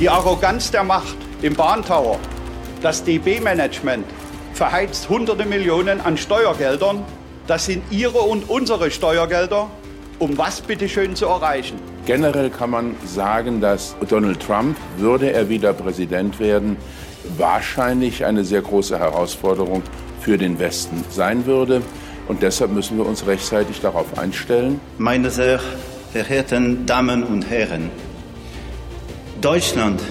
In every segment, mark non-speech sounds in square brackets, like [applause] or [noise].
Die Arroganz der Macht im Bahntower, das DB-Management verheizt hunderte Millionen an Steuergeldern. Das sind Ihre und unsere Steuergelder. Um was bitteschön zu erreichen? Generell kann man sagen, dass Donald Trump, würde er wieder Präsident werden, wahrscheinlich eine sehr große Herausforderung für den Westen sein würde. Und deshalb müssen wir uns rechtzeitig darauf einstellen. Meine sehr verehrten Damen und Herren, Deutschland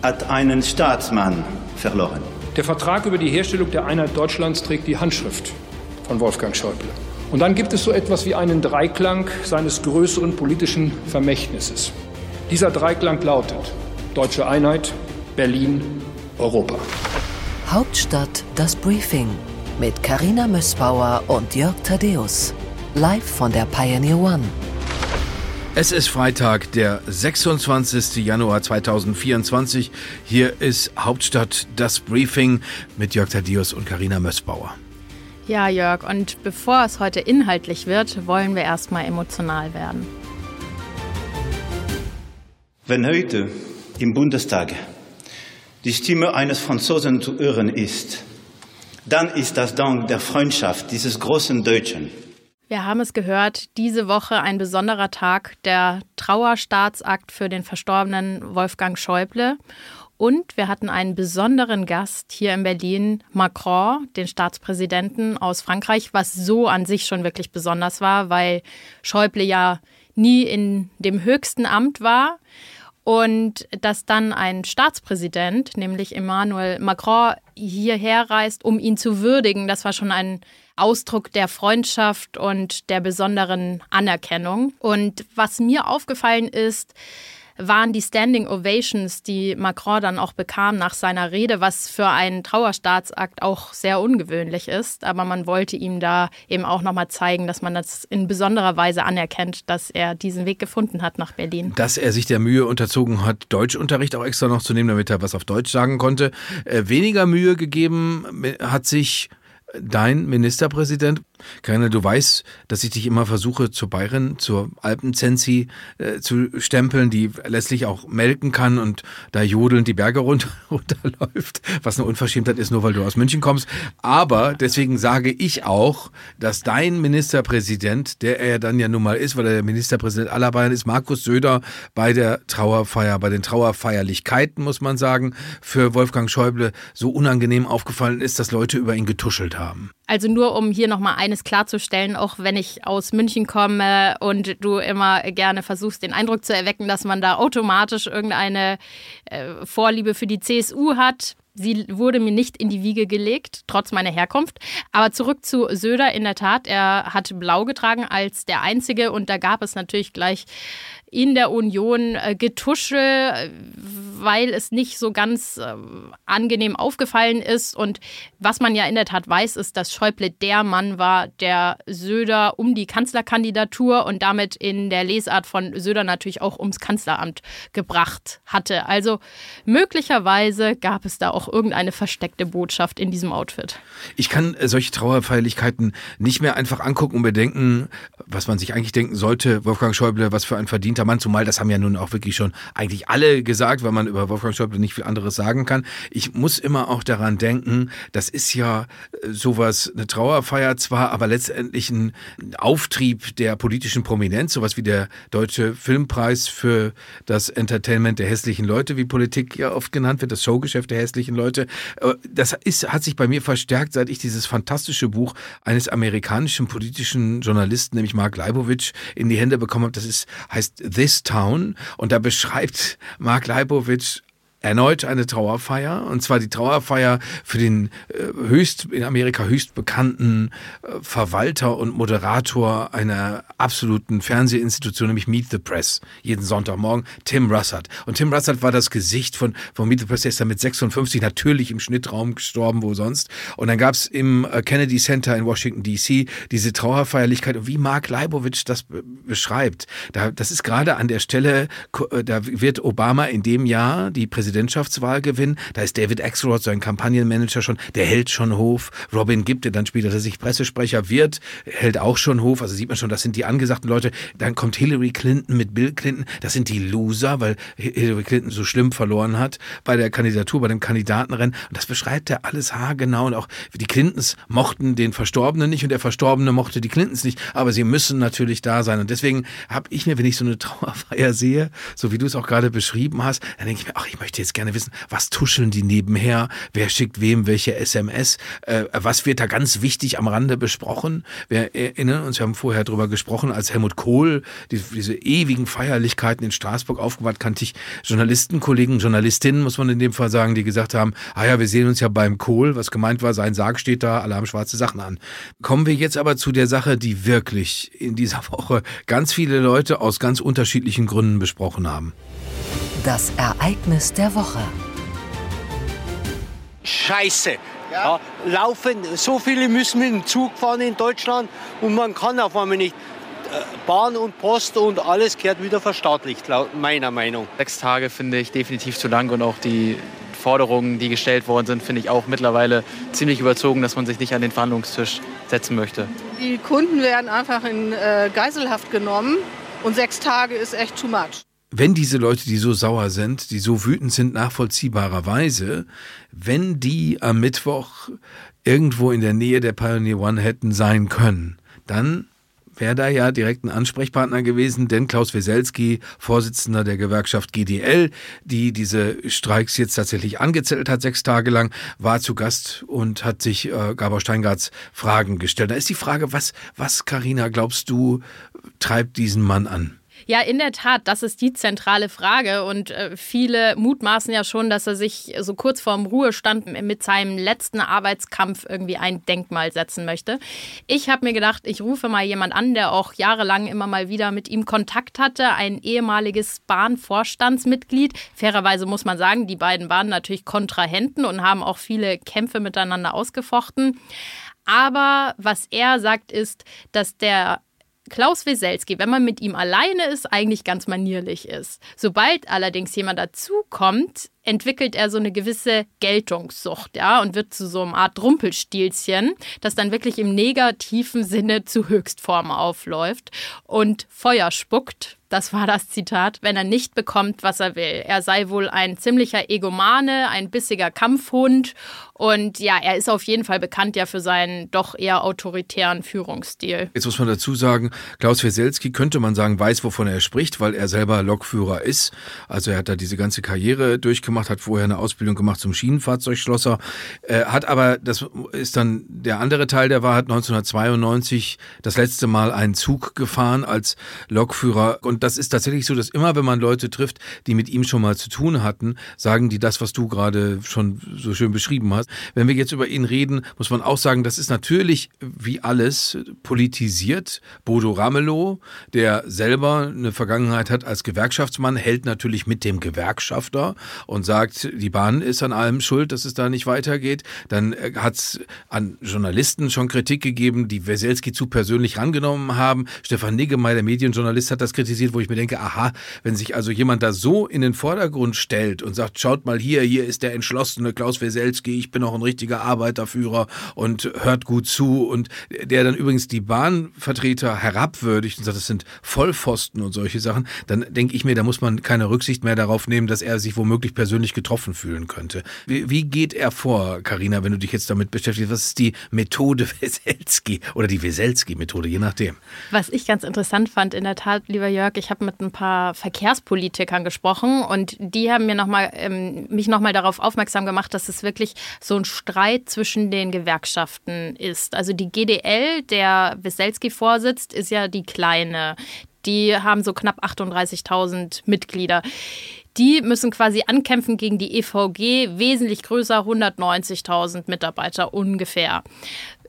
hat einen Staatsmann verloren. Der Vertrag über die Herstellung der Einheit Deutschlands trägt die Handschrift von Wolfgang Schäuble. Und dann gibt es so etwas wie einen Dreiklang seines größeren politischen Vermächtnisses. Dieser Dreiklang lautet Deutsche Einheit, Berlin, Europa. Hauptstadt das Briefing mit Karina Mössbauer und Jörg Thaddeus. Live von der Pioneer One. Es ist Freitag, der 26. Januar 2024. Hier ist Hauptstadt das Briefing mit Jörg Thaddeus und Karina Mössbauer. Ja, Jörg, und bevor es heute inhaltlich wird, wollen wir erstmal emotional werden. Wenn heute im Bundestag die Stimme eines Franzosen zu hören ist, dann ist das dank der Freundschaft dieses großen Deutschen. Wir haben es gehört, diese Woche ein besonderer Tag, der Trauerstaatsakt für den verstorbenen Wolfgang Schäuble. Und wir hatten einen besonderen Gast hier in Berlin, Macron, den Staatspräsidenten aus Frankreich, was so an sich schon wirklich besonders war, weil Schäuble ja nie in dem höchsten Amt war. Und dass dann ein Staatspräsident, nämlich Emmanuel Macron, hierher reist, um ihn zu würdigen, das war schon ein Ausdruck der Freundschaft und der besonderen Anerkennung. Und was mir aufgefallen ist, waren die Standing Ovations, die Macron dann auch bekam nach seiner Rede, was für einen Trauerstaatsakt auch sehr ungewöhnlich ist. Aber man wollte ihm da eben auch nochmal zeigen, dass man das in besonderer Weise anerkennt, dass er diesen Weg gefunden hat nach Berlin. Dass er sich der Mühe unterzogen hat, Deutschunterricht auch extra noch zu nehmen, damit er was auf Deutsch sagen konnte. Äh, weniger Mühe gegeben hat sich dein Ministerpräsident Karina, du weißt, dass ich dich immer versuche, zur Bayerin, zur Alpenzensi äh, zu stempeln, die letztlich auch melken kann und da jodelnd die Berge runter, [laughs] runterläuft, was eine Unverschämtheit ist, nur weil du aus München kommst. Aber deswegen sage ich auch, dass dein Ministerpräsident, der er dann ja nun mal ist, weil er der Ministerpräsident aller Bayern ist, Markus Söder, bei der Trauerfeier, bei den Trauerfeierlichkeiten, muss man sagen, für Wolfgang Schäuble so unangenehm aufgefallen ist, dass Leute über ihn getuschelt haben. Also nur um hier nochmal eines klarzustellen, auch wenn ich aus München komme und du immer gerne versuchst, den Eindruck zu erwecken, dass man da automatisch irgendeine äh, Vorliebe für die CSU hat. Sie wurde mir nicht in die Wiege gelegt, trotz meiner Herkunft. Aber zurück zu Söder. In der Tat, er hat blau getragen als der Einzige und da gab es natürlich gleich in der Union äh, Getuschel, weil es nicht so ganz äh, angenehm aufgefallen ist. Und was man ja in der Tat weiß, ist, dass Schäuble der Mann war, der Söder um die Kanzlerkandidatur und damit in der Lesart von Söder natürlich auch ums Kanzleramt gebracht hatte. Also möglicherweise gab es da auch irgendeine versteckte Botschaft in diesem Outfit. Ich kann äh, solche Trauerfeierlichkeiten nicht mehr einfach angucken und bedenken, was man sich eigentlich denken sollte, Wolfgang Schäuble, was für ein Verdien verdienter Mann, zumal das haben ja nun auch wirklich schon eigentlich alle gesagt, weil man über Wolfgang Schäuble nicht viel anderes sagen kann. Ich muss immer auch daran denken, das ist ja äh, sowas, eine Trauerfeier zwar, aber letztendlich ein Auftrieb der politischen Prominenz, sowas wie der Deutsche Filmpreis für das Entertainment der hässlichen Leute, wie Politik ja oft genannt wird, das Showgeschäft der hässlichen Leute. Äh, das ist, hat sich bei mir verstärkt, seit ich dieses fantastische Buch eines amerikanischen politischen Journalisten, nämlich Mark Leibowitsch, in die Hände bekommen habe. Das ist, heißt This Town. Und da beschreibt Mark Leibowitz erneut eine Trauerfeier und zwar die Trauerfeier für den äh, höchst in Amerika höchst bekannten äh, Verwalter und Moderator einer absoluten Fernsehinstitution, nämlich Meet the Press, jeden Sonntagmorgen, Tim Russert. Und Tim Russert war das Gesicht von, von Meet the Press, der ist dann mit 56 natürlich im Schnittraum gestorben, wo sonst. Und dann gab es im äh, Kennedy Center in Washington DC diese Trauerfeierlichkeit und wie Mark Leibowitz das beschreibt, da, das ist gerade an der Stelle, da wird Obama in dem Jahr die Präsidentschaft Präsidentschaftswahl gewinnen. Da ist David Axelrod, sein Kampagnenmanager schon, der hält schon Hof. Robin Gibb, der dann später sich Pressesprecher wird, hält auch schon Hof. Also sieht man schon, das sind die angesagten Leute. Dann kommt Hillary Clinton mit Bill Clinton. Das sind die Loser, weil Hillary Clinton so schlimm verloren hat bei der Kandidatur, bei dem Kandidatenrennen. Und das beschreibt er alles haargenau. Und auch die Clintons mochten den Verstorbenen nicht und der Verstorbene mochte die Clintons nicht. Aber sie müssen natürlich da sein. Und deswegen habe ich mir, wenn ich so eine [laughs] Trauerfeier sehe, so wie du es auch gerade beschrieben hast, dann denke ich mir, ach, ich möchte jetzt gerne wissen, was tuscheln die nebenher? Wer schickt wem welche SMS? Äh, was wird da ganz wichtig am Rande besprochen? Wir erinnern uns, wir haben vorher darüber gesprochen, als Helmut Kohl die, diese ewigen Feierlichkeiten in Straßburg aufgebaut, kannte ich Journalistenkollegen, Journalistinnen, muss man in dem Fall sagen, die gesagt haben, ah ja, wir sehen uns ja beim Kohl, was gemeint war, sein Sarg steht da, alle haben schwarze Sachen an. Kommen wir jetzt aber zu der Sache, die wirklich in dieser Woche ganz viele Leute aus ganz unterschiedlichen Gründen besprochen haben. Das Ereignis der Woche. Scheiße. Ja. Ja, laufen, so viele müssen mit dem Zug fahren in Deutschland und man kann auf einmal nicht. Äh, Bahn und Post und alles gehört wieder verstaatlicht, laut meiner Meinung. Sechs Tage finde ich definitiv zu lang und auch die Forderungen, die gestellt worden sind, finde ich auch mittlerweile ziemlich überzogen, dass man sich nicht an den Verhandlungstisch setzen möchte. Die Kunden werden einfach in äh, Geiselhaft genommen und sechs Tage ist echt too much wenn diese Leute, die so sauer sind, die so wütend sind, nachvollziehbarerweise, wenn die am Mittwoch irgendwo in der Nähe der Pioneer One hätten sein können, dann wäre da ja direkt ein Ansprechpartner gewesen, denn Klaus Weselski, Vorsitzender der Gewerkschaft GDL, die diese Streiks jetzt tatsächlich angezettelt hat, sechs Tage lang, war zu Gast und hat sich äh, Gabor Steingarts Fragen gestellt. Da ist die Frage, was, was, Carina, glaubst du, treibt diesen Mann an? Ja, in der Tat, das ist die zentrale Frage. Und äh, viele mutmaßen ja schon, dass er sich so kurz vorm Ruhestand mit seinem letzten Arbeitskampf irgendwie ein Denkmal setzen möchte. Ich habe mir gedacht, ich rufe mal jemand an, der auch jahrelang immer mal wieder mit ihm Kontakt hatte, ein ehemaliges Bahnvorstandsmitglied. Fairerweise muss man sagen, die beiden waren natürlich Kontrahenten und haben auch viele Kämpfe miteinander ausgefochten. Aber was er sagt, ist, dass der Klaus Weselski, wenn man mit ihm alleine ist, eigentlich ganz manierlich ist. Sobald allerdings jemand dazukommt, entwickelt er so eine gewisse Geltungssucht, ja, und wird zu so einer Art Rumpelstilzchen, das dann wirklich im negativen Sinne zu Höchstform aufläuft und Feuer spuckt, das war das Zitat, wenn er nicht bekommt, was er will. Er sei wohl ein ziemlicher Egomane, ein bissiger Kampfhund und ja, er ist auf jeden Fall bekannt ja für seinen doch eher autoritären Führungsstil. Jetzt muss man dazu sagen, Klaus Weselski könnte man sagen, weiß, wovon er spricht, weil er selber Lokführer ist. Also er hat da diese ganze Karriere durchgemacht, hat vorher eine Ausbildung gemacht zum Schienenfahrzeugschlosser, äh, hat aber, das ist dann der andere Teil der Wahrheit, 1992 das letzte Mal einen Zug gefahren als Lokführer und das ist tatsächlich so, dass immer, wenn man Leute trifft, die mit ihm schon mal zu tun hatten, sagen die das, was du gerade schon so schön beschrieben hast. Wenn wir jetzt über ihn reden, muss man auch sagen, das ist natürlich wie alles politisiert. Bodo Ramelow, der selber eine Vergangenheit hat als Gewerkschaftsmann, hält natürlich mit dem Gewerkschafter und sagt, die Bahn ist an allem schuld, dass es da nicht weitergeht. Dann äh, hat es an Journalisten schon Kritik gegeben, die Weselski zu persönlich rangenommen haben. Stefan Niggemeier, der Medienjournalist, hat das kritisiert passiert, wo ich mir denke, aha, wenn sich also jemand da so in den Vordergrund stellt und sagt, schaut mal hier, hier ist der entschlossene Klaus Weselski, ich bin auch ein richtiger Arbeiterführer und hört gut zu und der dann übrigens die Bahnvertreter herabwürdigt und sagt, das sind Vollpfosten und solche Sachen, dann denke ich mir, da muss man keine Rücksicht mehr darauf nehmen, dass er sich womöglich persönlich getroffen fühlen könnte. Wie, wie geht er vor, Karina, wenn du dich jetzt damit beschäftigst? Was ist die Methode [laughs] Weselski oder die Weselski-Methode, je nachdem? Was ich ganz interessant fand, in der Tat, lieber Jörg, ich habe mit ein paar Verkehrspolitikern gesprochen und die haben mir noch mal, ähm, mich nochmal darauf aufmerksam gemacht, dass es wirklich so ein Streit zwischen den Gewerkschaften ist. Also die GDL, der Weselski vorsitzt, ist ja die kleine. Die haben so knapp 38.000 Mitglieder. Die müssen quasi ankämpfen gegen die EVG, wesentlich größer, 190.000 Mitarbeiter ungefähr.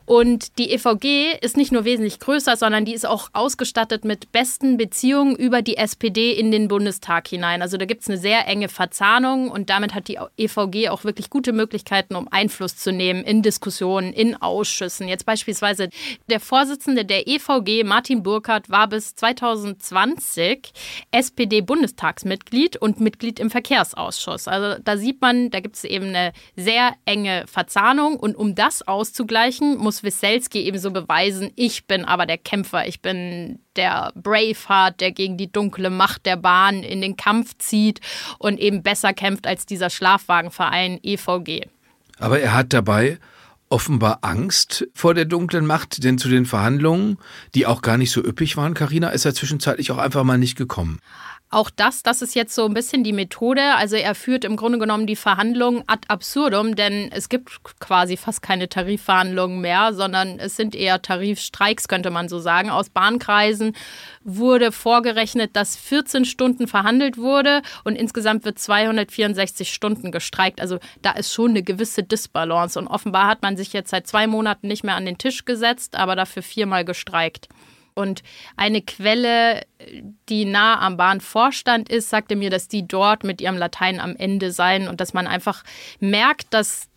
Und die EVG ist nicht nur wesentlich größer, sondern die ist auch ausgestattet mit besten Beziehungen über die SPD in den Bundestag hinein. Also da gibt es eine sehr enge Verzahnung und damit hat die EVG auch wirklich gute Möglichkeiten, um Einfluss zu nehmen in Diskussionen, in Ausschüssen. Jetzt beispielsweise der Vorsitzende der EVG, Martin Burkhardt, war bis 2020 SPD-Bundestagsmitglied und Mitglied im Verkehrsausschuss. Also da sieht man, da gibt es eben eine sehr enge Verzahnung und um das auszugleichen, muss muss Wieselski eben so beweisen, ich bin aber der Kämpfer, ich bin der Braveheart, der gegen die dunkle Macht der Bahn in den Kampf zieht und eben besser kämpft als dieser Schlafwagenverein EVG. Aber er hat dabei offenbar Angst vor der dunklen Macht, denn zu den Verhandlungen, die auch gar nicht so üppig waren, Karina, ist er zwischenzeitlich auch einfach mal nicht gekommen. Auch das, das ist jetzt so ein bisschen die Methode. Also er führt im Grunde genommen die Verhandlungen ad absurdum, denn es gibt quasi fast keine Tarifverhandlungen mehr, sondern es sind eher Tarifstreiks, könnte man so sagen. Aus Bahnkreisen wurde vorgerechnet, dass 14 Stunden verhandelt wurde und insgesamt wird 264 Stunden gestreikt. Also da ist schon eine gewisse Disbalance und offenbar hat man sich jetzt seit zwei Monaten nicht mehr an den Tisch gesetzt, aber dafür viermal gestreikt. Und eine Quelle, die nah am Bahnvorstand ist, sagte mir, dass die dort mit ihrem Latein am Ende seien und dass man einfach merkt, dass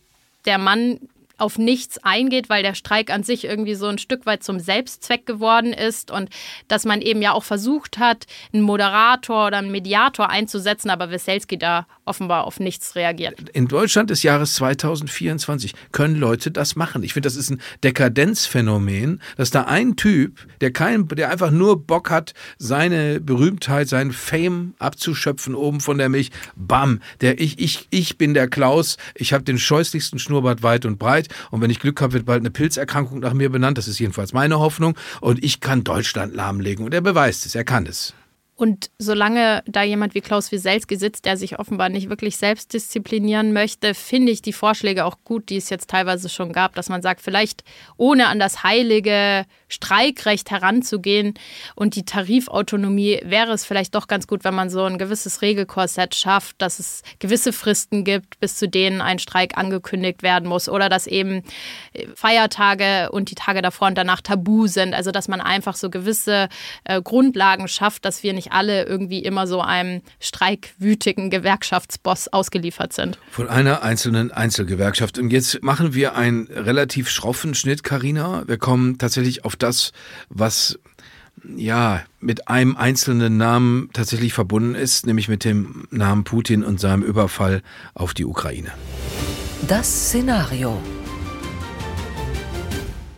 der Mann auf nichts eingeht, weil der Streik an sich irgendwie so ein Stück weit zum Selbstzweck geworden ist und dass man eben ja auch versucht hat, einen Moderator oder einen Mediator einzusetzen, aber Weselski da offenbar auf nichts reagiert. In Deutschland des Jahres 2024 können Leute das machen. Ich finde, das ist ein Dekadenzphänomen, dass da ein Typ, der kein, der einfach nur Bock hat, seine Berühmtheit, seinen Fame abzuschöpfen oben von der Milch, bam, der ich, ich, ich bin der Klaus, ich habe den scheußlichsten Schnurrbart weit und breit und wenn ich Glück habe, wird bald eine Pilzerkrankung nach mir benannt. Das ist jedenfalls meine Hoffnung. Und ich kann Deutschland lahmlegen. Und er beweist es, er kann es. Und solange da jemand wie Klaus Wieselski sitzt, der sich offenbar nicht wirklich selbst disziplinieren möchte, finde ich die Vorschläge auch gut, die es jetzt teilweise schon gab, dass man sagt, vielleicht ohne an das heilige Streikrecht heranzugehen und die Tarifautonomie wäre es vielleicht doch ganz gut, wenn man so ein gewisses Regelkorsett schafft, dass es gewisse Fristen gibt, bis zu denen ein Streik angekündigt werden muss oder dass eben Feiertage und die Tage davor und danach tabu sind. Also dass man einfach so gewisse äh, Grundlagen schafft, dass wir nicht alle irgendwie immer so einem streikwütigen Gewerkschaftsboss ausgeliefert sind. Von einer einzelnen Einzelgewerkschaft. Und jetzt machen wir einen relativ schroffen Schnitt, Karina. Wir kommen tatsächlich auf das, was ja, mit einem einzelnen Namen tatsächlich verbunden ist, nämlich mit dem Namen Putin und seinem Überfall auf die Ukraine. Das Szenario.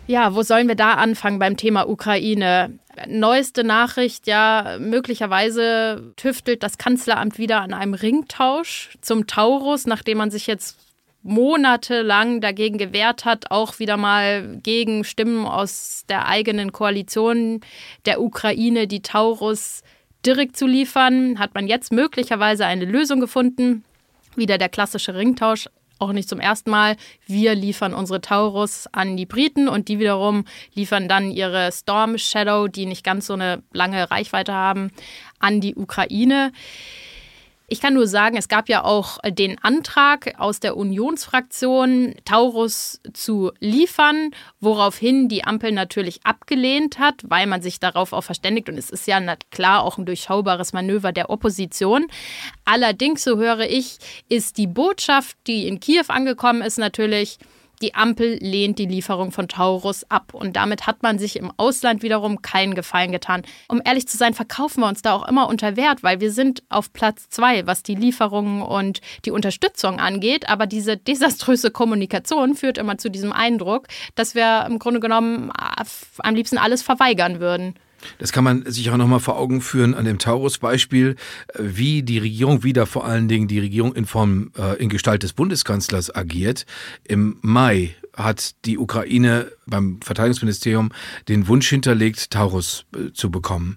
Ja, wo sollen wir da anfangen beim Thema Ukraine? Neueste Nachricht, ja, möglicherweise tüftelt das Kanzleramt wieder an einem Ringtausch zum Taurus, nachdem man sich jetzt monatelang dagegen gewehrt hat, auch wieder mal gegen Stimmen aus der eigenen Koalition der Ukraine, die Taurus direkt zu liefern, hat man jetzt möglicherweise eine Lösung gefunden. Wieder der klassische Ringtausch, auch nicht zum ersten Mal. Wir liefern unsere Taurus an die Briten und die wiederum liefern dann ihre Storm Shadow, die nicht ganz so eine lange Reichweite haben, an die Ukraine. Ich kann nur sagen, es gab ja auch den Antrag aus der Unionsfraktion, Taurus zu liefern, woraufhin die Ampel natürlich abgelehnt hat, weil man sich darauf auch verständigt. Und es ist ja klar auch ein durchschaubares Manöver der Opposition. Allerdings, so höre ich, ist die Botschaft, die in Kiew angekommen ist, natürlich, die Ampel lehnt die Lieferung von Taurus ab. Und damit hat man sich im Ausland wiederum keinen Gefallen getan. Um ehrlich zu sein, verkaufen wir uns da auch immer unter Wert, weil wir sind auf Platz zwei, was die Lieferungen und die Unterstützung angeht. Aber diese desaströse Kommunikation führt immer zu diesem Eindruck, dass wir im Grunde genommen äh, am liebsten alles verweigern würden. Das kann man sich auch nochmal vor Augen führen an dem Taurus-Beispiel, wie die Regierung, wieder vor allen Dingen die Regierung in Form, äh, in Gestalt des Bundeskanzlers agiert. Im Mai hat die Ukraine beim Verteidigungsministerium den Wunsch hinterlegt, Taurus äh, zu bekommen.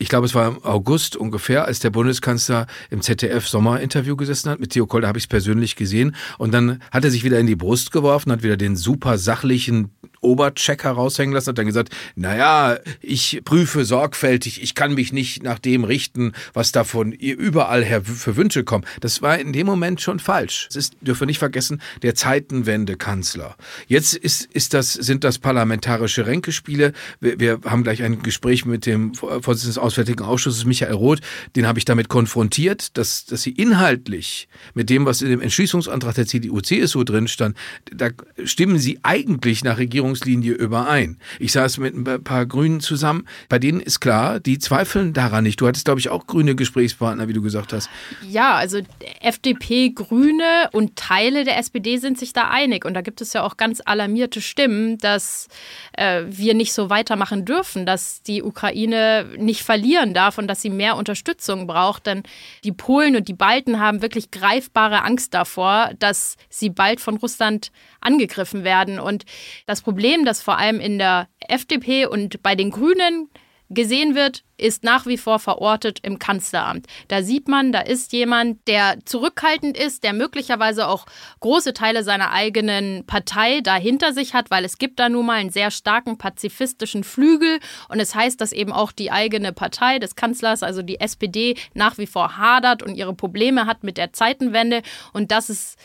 Ich glaube, es war im August ungefähr, als der Bundeskanzler im ZDF-Sommerinterview gesessen hat. Mit Theo Koll, da habe ich es persönlich gesehen. Und dann hat er sich wieder in die Brust geworfen, hat wieder den super sachlichen Obercheck heraushängen lassen, hat dann gesagt, naja, ich prüfe sorgfältig, ich kann mich nicht nach dem richten, was da von überall her für Wünsche kommen. Das war in dem Moment schon falsch. Es ist, dürfen wir nicht vergessen, der Zeitenwende-Kanzler. Jetzt ist, ist das, sind das parlamentarische Ränkespiele. Wir, wir haben gleich ein Gespräch mit dem Vorsitzenden des Auswärtigen Ausschusses, Michael Roth. Den habe ich damit konfrontiert, dass, dass sie inhaltlich mit dem, was in dem Entschließungsantrag der CDU-CSU drin stand, da stimmen sie eigentlich nach Regierungslinie überein. Ich saß mit ein paar Grünen zusammen. Bei denen ist klar, die zweifeln daran nicht. Du hattest, glaube ich, auch grüne Gesprächspartner, wie du gesagt hast. Ja, also FDP, Grüne und Teile der SPD sind sich da einig. Und da gibt es ja auch ganz alarmierte Stimmen, dass äh, wir nicht so weitermachen dürfen, dass die Ukraine nicht verlieren darf und dass sie mehr Unterstützung braucht. Denn die Polen und die Balten haben wirklich greifbare Angst davor, dass sie bald von Russland angegriffen werden. Und das Problem, das vor allem in der FDP und bei den Grünen gesehen wird, ist nach wie vor verortet im Kanzleramt. Da sieht man, da ist jemand, der zurückhaltend ist, der möglicherweise auch große Teile seiner eigenen Partei dahinter sich hat, weil es gibt da nun mal einen sehr starken pazifistischen Flügel und es heißt, dass eben auch die eigene Partei des Kanzlers, also die SPD, nach wie vor hadert und ihre Probleme hat mit der Zeitenwende und das ist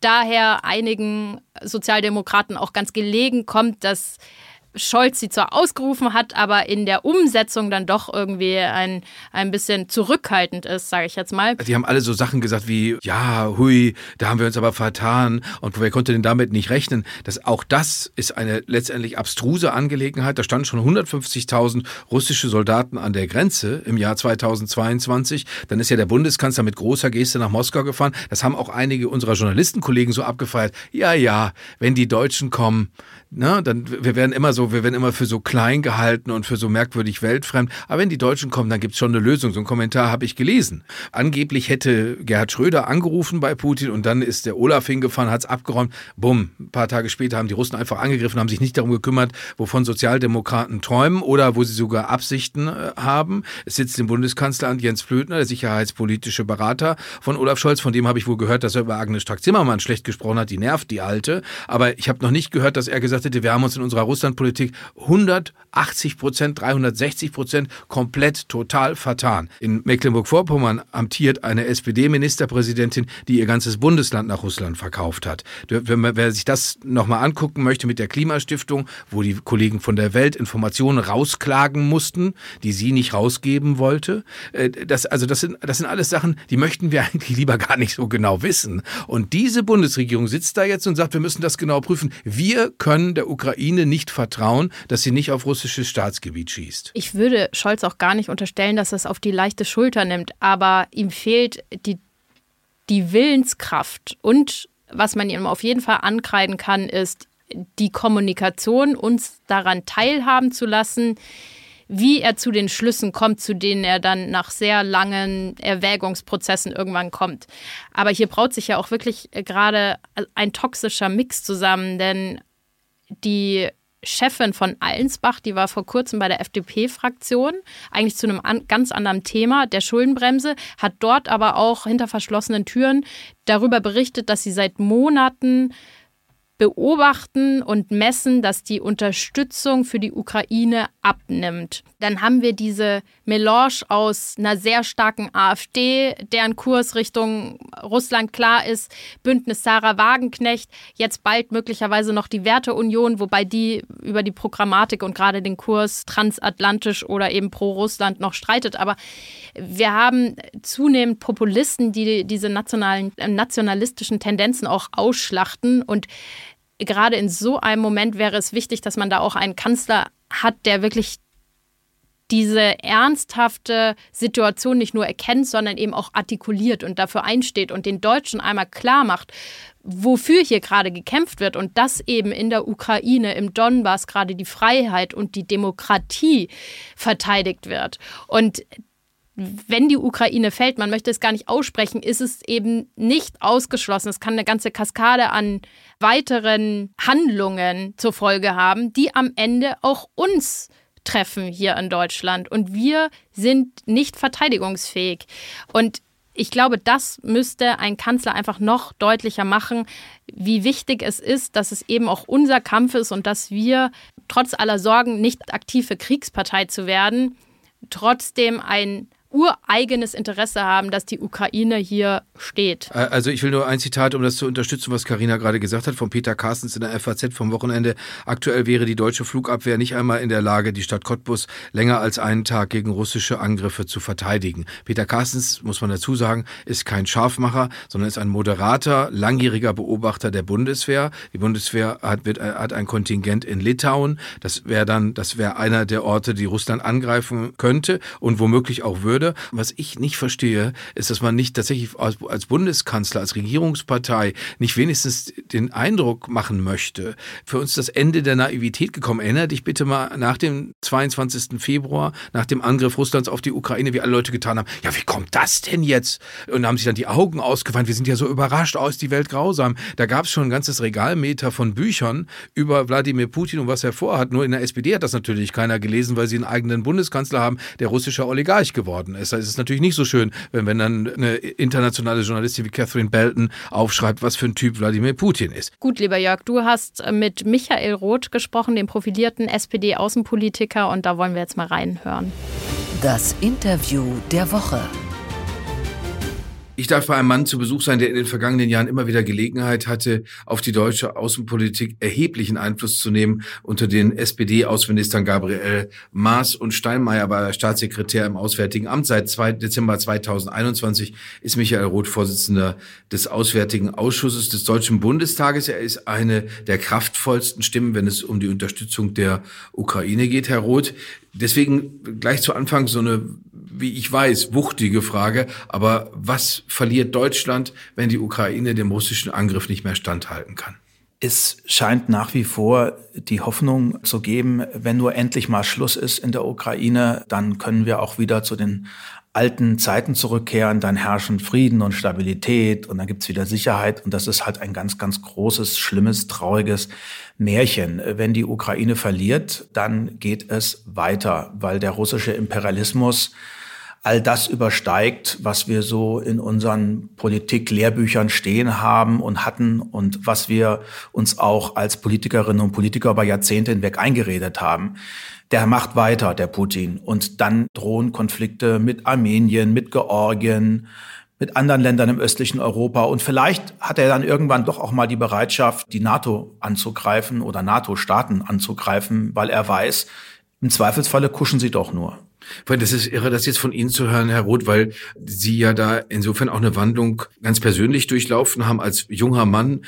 daher einigen Sozialdemokraten auch ganz gelegen kommt, dass Scholz sie zwar ausgerufen hat, aber in der Umsetzung dann doch irgendwie ein, ein bisschen zurückhaltend ist, sage ich jetzt mal. Die haben alle so Sachen gesagt wie, ja, hui, da haben wir uns aber vertan und wer konnte denn damit nicht rechnen? Das, auch das ist eine letztendlich abstruse Angelegenheit. Da standen schon 150.000 russische Soldaten an der Grenze im Jahr 2022. Dann ist ja der Bundeskanzler mit großer Geste nach Moskau gefahren. Das haben auch einige unserer Journalistenkollegen so abgefeiert. Ja, ja, wenn die Deutschen kommen, ne, dann wir werden immer so, wir werden immer für so klein gehalten und für so merkwürdig weltfremd. Aber wenn die Deutschen kommen, dann gibt's schon eine Lösung. So einen Kommentar habe ich gelesen. Angeblich hätte Gerhard Schröder angerufen bei Putin und dann ist der Olaf hingefahren, hat's abgeräumt. Bumm, ein paar Tage später haben die Russen einfach angegriffen, haben sich nicht darum gekümmert, wovon Sozialdemokraten träumen oder wo sie sogar Absichten äh, haben. Es sitzt im Bundeskanzleramt Jens Flötner, der sicherheitspolitische Berater von Olaf Scholz. Von dem habe ich wohl gehört, dass er über Agnes Strack-Zimmermann schlecht gesprochen hat. Die nervt die Alte. Aber ich habe noch nicht gehört, dass er gesagt hätte, wir haben uns in unserer Russlandpolitik 180 Prozent, 360 Prozent komplett total vertan. In Mecklenburg-Vorpommern amtiert eine SPD-Ministerpräsidentin, die ihr ganzes Bundesland nach Russland verkauft hat. Man, wer sich das nochmal angucken möchte mit der Klimastiftung, wo die Kollegen von der Welt Informationen rausklagen mussten, die sie nicht rausgeben wollte, äh, das, also das sind, das sind alles Sachen, die möchten wir [laughs] eigentlich lieber gar nicht so genau wissen. Und diese Bundesregierung sitzt da jetzt und sagt, wir müssen das genau prüfen. Wir können der Ukraine nicht vertrauen, dass sie nicht auf russisches Staatsgebiet schießt. Ich würde Scholz auch gar nicht unterstellen, dass er es auf die leichte Schulter nimmt, aber ihm fehlt die, die Willenskraft und was man ihm auf jeden Fall ankreiden kann, ist die Kommunikation, uns daran teilhaben zu lassen, wie er zu den Schlüssen kommt, zu denen er dann nach sehr langen Erwägungsprozessen irgendwann kommt. Aber hier braut sich ja auch wirklich gerade ein toxischer Mix zusammen, denn die Chefin von Allensbach, die war vor kurzem bei der FDP-Fraktion, eigentlich zu einem an, ganz anderen Thema, der Schuldenbremse, hat dort aber auch hinter verschlossenen Türen darüber berichtet, dass sie seit Monaten beobachten und messen, dass die Unterstützung für die Ukraine abnimmt. Dann haben wir diese Melange aus einer sehr starken AfD, deren Kurs Richtung Russland klar ist, Bündnis Sarah Wagenknecht, jetzt bald möglicherweise noch die Werteunion, wobei die über die Programmatik und gerade den Kurs transatlantisch oder eben pro Russland noch streitet. Aber wir haben zunehmend Populisten, die diese nationalen, nationalistischen Tendenzen auch ausschlachten und gerade in so einem Moment wäre es wichtig, dass man da auch einen Kanzler hat, der wirklich diese ernsthafte Situation nicht nur erkennt, sondern eben auch artikuliert und dafür einsteht und den Deutschen einmal klar macht, wofür hier gerade gekämpft wird und dass eben in der Ukraine, im Donbass gerade die Freiheit und die Demokratie verteidigt wird. Und wenn die Ukraine fällt, man möchte es gar nicht aussprechen, ist es eben nicht ausgeschlossen. Es kann eine ganze Kaskade an weiteren Handlungen zur Folge haben, die am Ende auch uns treffen hier in Deutschland. Und wir sind nicht verteidigungsfähig. Und ich glaube, das müsste ein Kanzler einfach noch deutlicher machen, wie wichtig es ist, dass es eben auch unser Kampf ist und dass wir trotz aller Sorgen nicht aktive Kriegspartei zu werden, trotzdem ein ureigenes Interesse haben, dass die Ukraine hier steht. Also ich will nur ein Zitat, um das zu unterstützen, was Karina gerade gesagt hat, von Peter Carstens in der FAZ vom Wochenende. Aktuell wäre die deutsche Flugabwehr nicht einmal in der Lage, die Stadt Cottbus länger als einen Tag gegen russische Angriffe zu verteidigen. Peter Carstens, muss man dazu sagen, ist kein Scharfmacher, sondern ist ein moderater, langjähriger Beobachter der Bundeswehr. Die Bundeswehr hat, wird, hat ein Kontingent in Litauen. Das wäre dann, das wäre einer der Orte, die Russland angreifen könnte und womöglich auch würde würde. Was ich nicht verstehe, ist, dass man nicht tatsächlich als Bundeskanzler, als Regierungspartei nicht wenigstens den Eindruck machen möchte, für uns das Ende der Naivität gekommen. Erinnere dich bitte mal nach dem 22. Februar, nach dem Angriff Russlands auf die Ukraine, wie alle Leute getan haben. Ja, wie kommt das denn jetzt? Und haben sich dann die Augen ausgewandt. Wir sind ja so überrascht aus, die Welt grausam. Da gab es schon ein ganzes Regalmeter von Büchern über Wladimir Putin und was er vorhat. Nur in der SPD hat das natürlich keiner gelesen, weil sie einen eigenen Bundeskanzler haben, der russischer Oligarch geworden geworden ist. Da ist es natürlich nicht so schön, wenn, wenn dann eine internationale Journalistin wie Catherine Belton aufschreibt, was für ein Typ Wladimir Putin ist. Gut, lieber Jörg, du hast mit Michael Roth gesprochen, dem profilierten SPD-Außenpolitiker, und da wollen wir jetzt mal reinhören. Das Interview der Woche. Ich darf bei einem Mann zu Besuch sein, der in den vergangenen Jahren immer wieder Gelegenheit hatte, auf die deutsche Außenpolitik erheblichen Einfluss zu nehmen. Unter den SPD-Außenministern Gabriel Maas und Steinmeier war er Staatssekretär im Auswärtigen Amt. Seit 2. Dezember 2021 ist Michael Roth Vorsitzender des Auswärtigen Ausschusses des Deutschen Bundestages. Er ist eine der kraftvollsten Stimmen, wenn es um die Unterstützung der Ukraine geht, Herr Roth. Deswegen gleich zu Anfang so eine, wie ich weiß, wuchtige Frage. Aber was verliert Deutschland, wenn die Ukraine dem russischen Angriff nicht mehr standhalten kann? Es scheint nach wie vor die Hoffnung zu geben, wenn nur endlich mal Schluss ist in der Ukraine, dann können wir auch wieder zu den alten Zeiten zurückkehren, dann herrschen Frieden und Stabilität und dann gibt's wieder Sicherheit. Und das ist halt ein ganz, ganz großes, schlimmes, trauriges Märchen. Wenn die Ukraine verliert, dann geht es weiter, weil der russische Imperialismus all das übersteigt, was wir so in unseren Politik-Lehrbüchern stehen haben und hatten und was wir uns auch als Politikerinnen und Politiker über Jahrzehnte hinweg eingeredet haben der macht weiter, der Putin. Und dann drohen Konflikte mit Armenien, mit Georgien, mit anderen Ländern im östlichen Europa. Und vielleicht hat er dann irgendwann doch auch mal die Bereitschaft, die NATO anzugreifen oder NATO-Staaten anzugreifen, weil er weiß, im Zweifelsfalle kuschen sie doch nur. Weil das ist irre, das jetzt von Ihnen zu hören, Herr Roth, weil Sie ja da insofern auch eine Wandlung ganz persönlich durchlaufen haben, als junger Mann,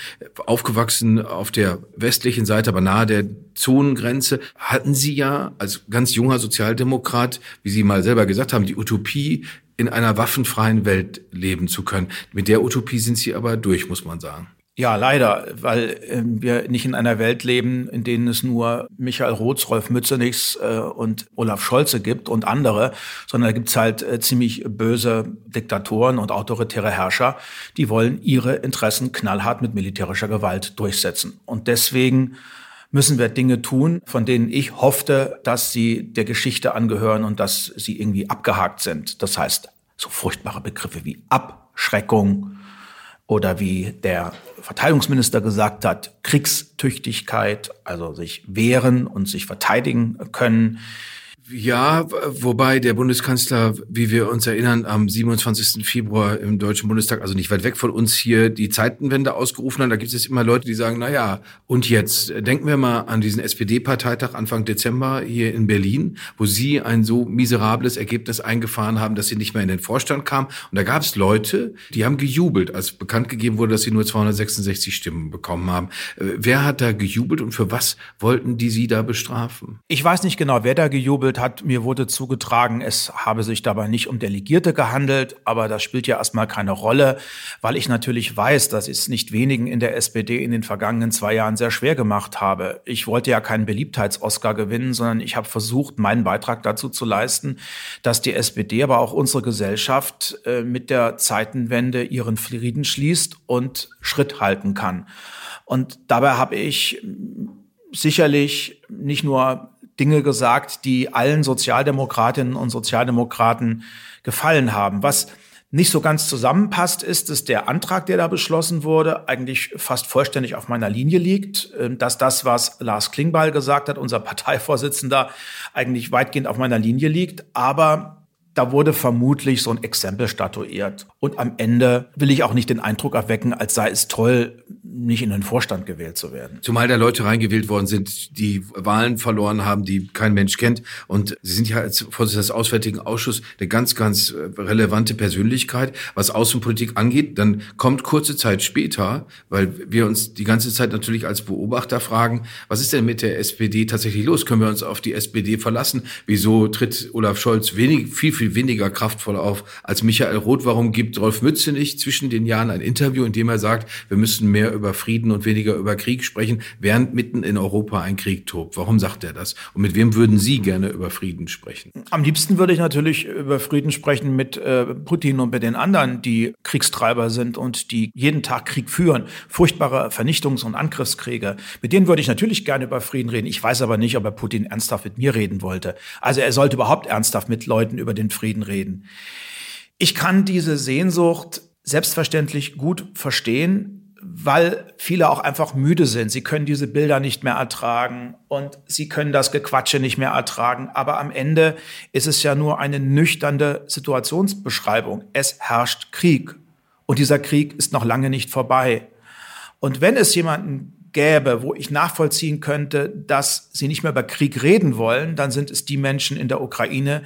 aufgewachsen auf der westlichen Seite, aber nahe der Zonengrenze, hatten Sie ja als ganz junger Sozialdemokrat, wie Sie mal selber gesagt haben, die Utopie, in einer waffenfreien Welt leben zu können. Mit der Utopie sind Sie aber durch, muss man sagen. Ja, leider, weil äh, wir nicht in einer Welt leben, in denen es nur Michael Roths, Rolf Mützenichs äh, und Olaf Scholze gibt und andere, sondern da gibt's halt äh, ziemlich böse Diktatoren und autoritäre Herrscher, die wollen ihre Interessen knallhart mit militärischer Gewalt durchsetzen. Und deswegen müssen wir Dinge tun, von denen ich hoffte, dass sie der Geschichte angehören und dass sie irgendwie abgehakt sind. Das heißt, so furchtbare Begriffe wie Abschreckung, oder wie der Verteidigungsminister gesagt hat, Kriegstüchtigkeit, also sich wehren und sich verteidigen können. Ja, wobei der Bundeskanzler, wie wir uns erinnern, am 27. Februar im Deutschen Bundestag, also nicht weit weg von uns hier, die Zeitenwende ausgerufen hat. Da gibt es immer Leute, die sagen, na ja, und jetzt denken wir mal an diesen SPD-Parteitag Anfang Dezember hier in Berlin, wo Sie ein so miserables Ergebnis eingefahren haben, dass Sie nicht mehr in den Vorstand kamen. Und da gab es Leute, die haben gejubelt, als bekannt gegeben wurde, dass Sie nur 266 Stimmen bekommen haben. Äh, wer hat da gejubelt und für was wollten die Sie da bestrafen? Ich weiß nicht genau, wer da gejubelt gehandelt hat. Mir wurde zugetragen, es habe sich dabei nicht um Delegierte gehandelt, aber das spielt ja erstmal keine Rolle, weil ich natürlich weiß, dass ich es nicht wenigen in der SPD in den vergangenen zwei Jahren sehr schwer gemacht habe. Ich wollte ja keinen Beliebtheits-Oscar gewinnen, sondern ich habe versucht, meinen Beitrag dazu zu leisten, dass die SPD, aber auch unsere Gesellschaft äh, mit der Zeitenwende ihren Frieden schließt und Schritt halten kann. Und dabei habe ich sicherlich nicht nur Dinge gesagt, die allen Sozialdemokratinnen und Sozialdemokraten gefallen haben. Was nicht so ganz zusammenpasst, ist, dass der Antrag, der da beschlossen wurde, eigentlich fast vollständig auf meiner Linie liegt, ähm, dass das, was Lars Klingbeil gesagt hat, unser [laughs] Parteivorsitzender, eigentlich weitgehend auf meiner Linie liegt. Aber da wurde vermutlich so ein Exempel statuiert. Und am Ende will ich auch nicht den Eindruck erwecken, als sei es toll, nicht in den Vorstand gewählt zu werden. Zumal da Leute reingewählt worden sind, die Wahlen verloren haben, die kein Mensch kennt. Und Sie sind ja als Vorsitzender des Auswärtigen Ausschusses eine ganz, ganz relevante Persönlichkeit, was Außenpolitik angeht. Dann kommt kurze Zeit später, weil wir uns die ganze Zeit natürlich als Beobachter fragen, was ist denn mit der SPD tatsächlich los? Können wir uns auf die SPD verlassen? Wieso tritt Olaf Scholz wenig, viel, viel weniger kraftvoll auf als Michael Roth? Warum gibt Rolf Mütze nicht zwischen den Jahren ein Interview, in dem er sagt, wir müssen mehr über Frieden und weniger über Krieg sprechen, während mitten in Europa ein Krieg tobt. Warum sagt er das? Und mit wem würden Sie gerne über Frieden sprechen? Am liebsten würde ich natürlich über Frieden sprechen mit äh, Putin und mit den anderen, die Kriegstreiber sind und die jeden Tag Krieg führen. Furchtbare Vernichtungs- und Angriffskriege. Mit denen würde ich natürlich gerne über Frieden reden. Ich weiß aber nicht, ob er Putin ernsthaft mit mir reden wollte. Also er sollte überhaupt ernsthaft mit Leuten über den Frieden reden. Ich kann diese Sehnsucht selbstverständlich gut verstehen weil viele auch einfach müde sind. Sie können diese Bilder nicht mehr ertragen und sie können das Gequatsche nicht mehr ertragen. Aber am Ende ist es ja nur eine nüchterne Situationsbeschreibung. Es herrscht Krieg und dieser Krieg ist noch lange nicht vorbei. Und wenn es jemanden gäbe, wo ich nachvollziehen könnte, dass sie nicht mehr über Krieg reden wollen, dann sind es die Menschen in der Ukraine,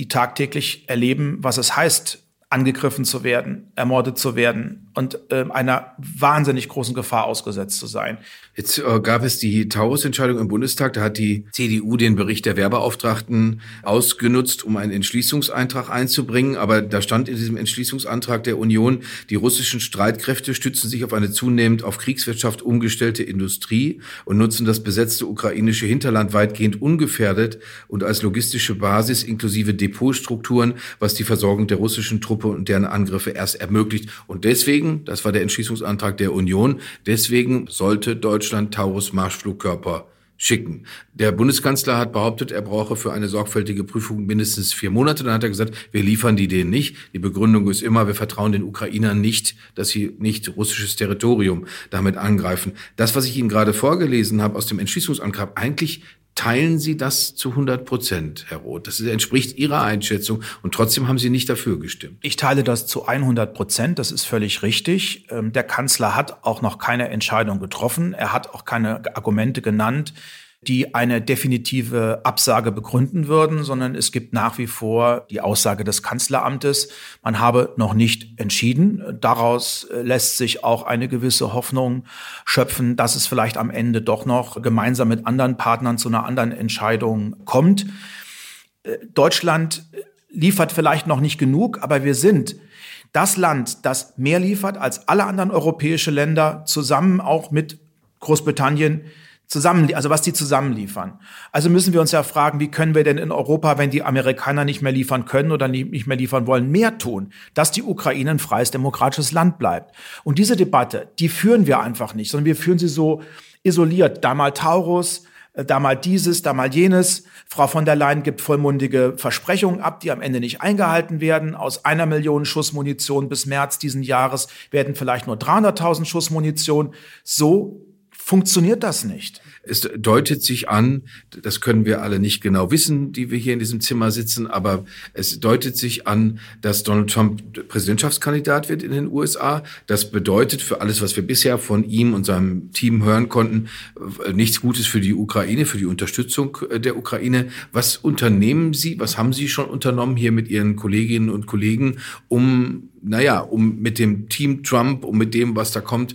die tagtäglich erleben, was es heißt, angegriffen zu werden, ermordet zu werden und äh, einer wahnsinnig großen Gefahr ausgesetzt zu sein. Jetzt äh, gab es die Taurus-Entscheidung im Bundestag. Da hat die CDU den Bericht der Werbeauftragten ausgenutzt, um einen Entschließungseintrag einzubringen. Aber da stand in diesem Entschließungsantrag der Union, die russischen Streitkräfte stützen sich auf eine zunehmend auf Kriegswirtschaft umgestellte Industrie und nutzen das besetzte ukrainische Hinterland weitgehend ungefährdet und als logistische Basis inklusive Depotstrukturen, was die Versorgung der russischen Truppe und deren Angriffe erst ermöglicht. Und deswegen, das war der Entschließungsantrag der Union, deswegen sollte Deutschland Taurus Marschflugkörper schicken. Der Bundeskanzler hat behauptet, er brauche für eine sorgfältige Prüfung mindestens vier Monate. Dann hat er gesagt, wir liefern die denen nicht. Die Begründung ist immer, wir vertrauen den Ukrainern nicht, dass sie nicht russisches Territorium damit angreifen. Das, was ich Ihnen gerade vorgelesen habe aus dem Entschließungsantrag, eigentlich Teilen Sie das zu 100 Prozent, Herr Roth? Das entspricht Ihrer Einschätzung und trotzdem haben Sie nicht dafür gestimmt. Ich teile das zu 100 Prozent, das ist völlig richtig. Ähm, der Kanzler hat auch noch keine Entscheidung getroffen. Er hat auch keine Argumente genannt, die eine definitive Absage begründen würden, sondern es gibt nach wie vor die Aussage des Kanzleramtes, man habe noch nicht entschieden. Daraus äh, lässt sich auch eine gewisse Hoffnung schöpfen, dass es vielleicht am Ende doch noch gemeinsam mit anderen Partnern zu einer anderen Entscheidung kommt. Äh, Deutschland liefert vielleicht noch nicht genug, aber wir sind das Land, das mehr liefert als alle anderen europäische Länder, zusammen auch mit Großbritannien zusammen, also was die zusammenliefern. Also müssen wir uns ja fragen, wie können wir denn in Europa, wenn die Amerikaner nicht mehr liefern können oder nicht mehr liefern wollen, mehr tun, dass die Ukraine ein freies demokratisches Land bleibt. Und diese Debatte, die führen wir einfach nicht, sondern wir führen sie so isoliert. Da mal Taurus, äh, da mal dieses, da mal jenes. Frau von der Leyen gibt vollmundige Versprechungen ab, die am Ende nicht eingehalten werden. Aus einer Million Schuss Munition bis März diesen Jahres werden vielleicht nur 300.000 Schuss Munition. So funktioniert das nicht. Es deutet sich an, das können wir alle nicht genau wissen, die wir hier in diesem Zimmer sitzen, aber es deutet sich an, dass Donald Trump Präsidentschaftskandidat wird in den USA. Das bedeutet für alles, was wir bisher von ihm und seinem Team hören konnten, nichts Gutes für die Ukraine, für die Unterstützung der Ukraine. Was unternehmen Sie, was haben Sie schon unternommen hier mit Ihren Kolleginnen und Kollegen, um, naja, um mit dem Team Trump, um mit dem, was da kommt,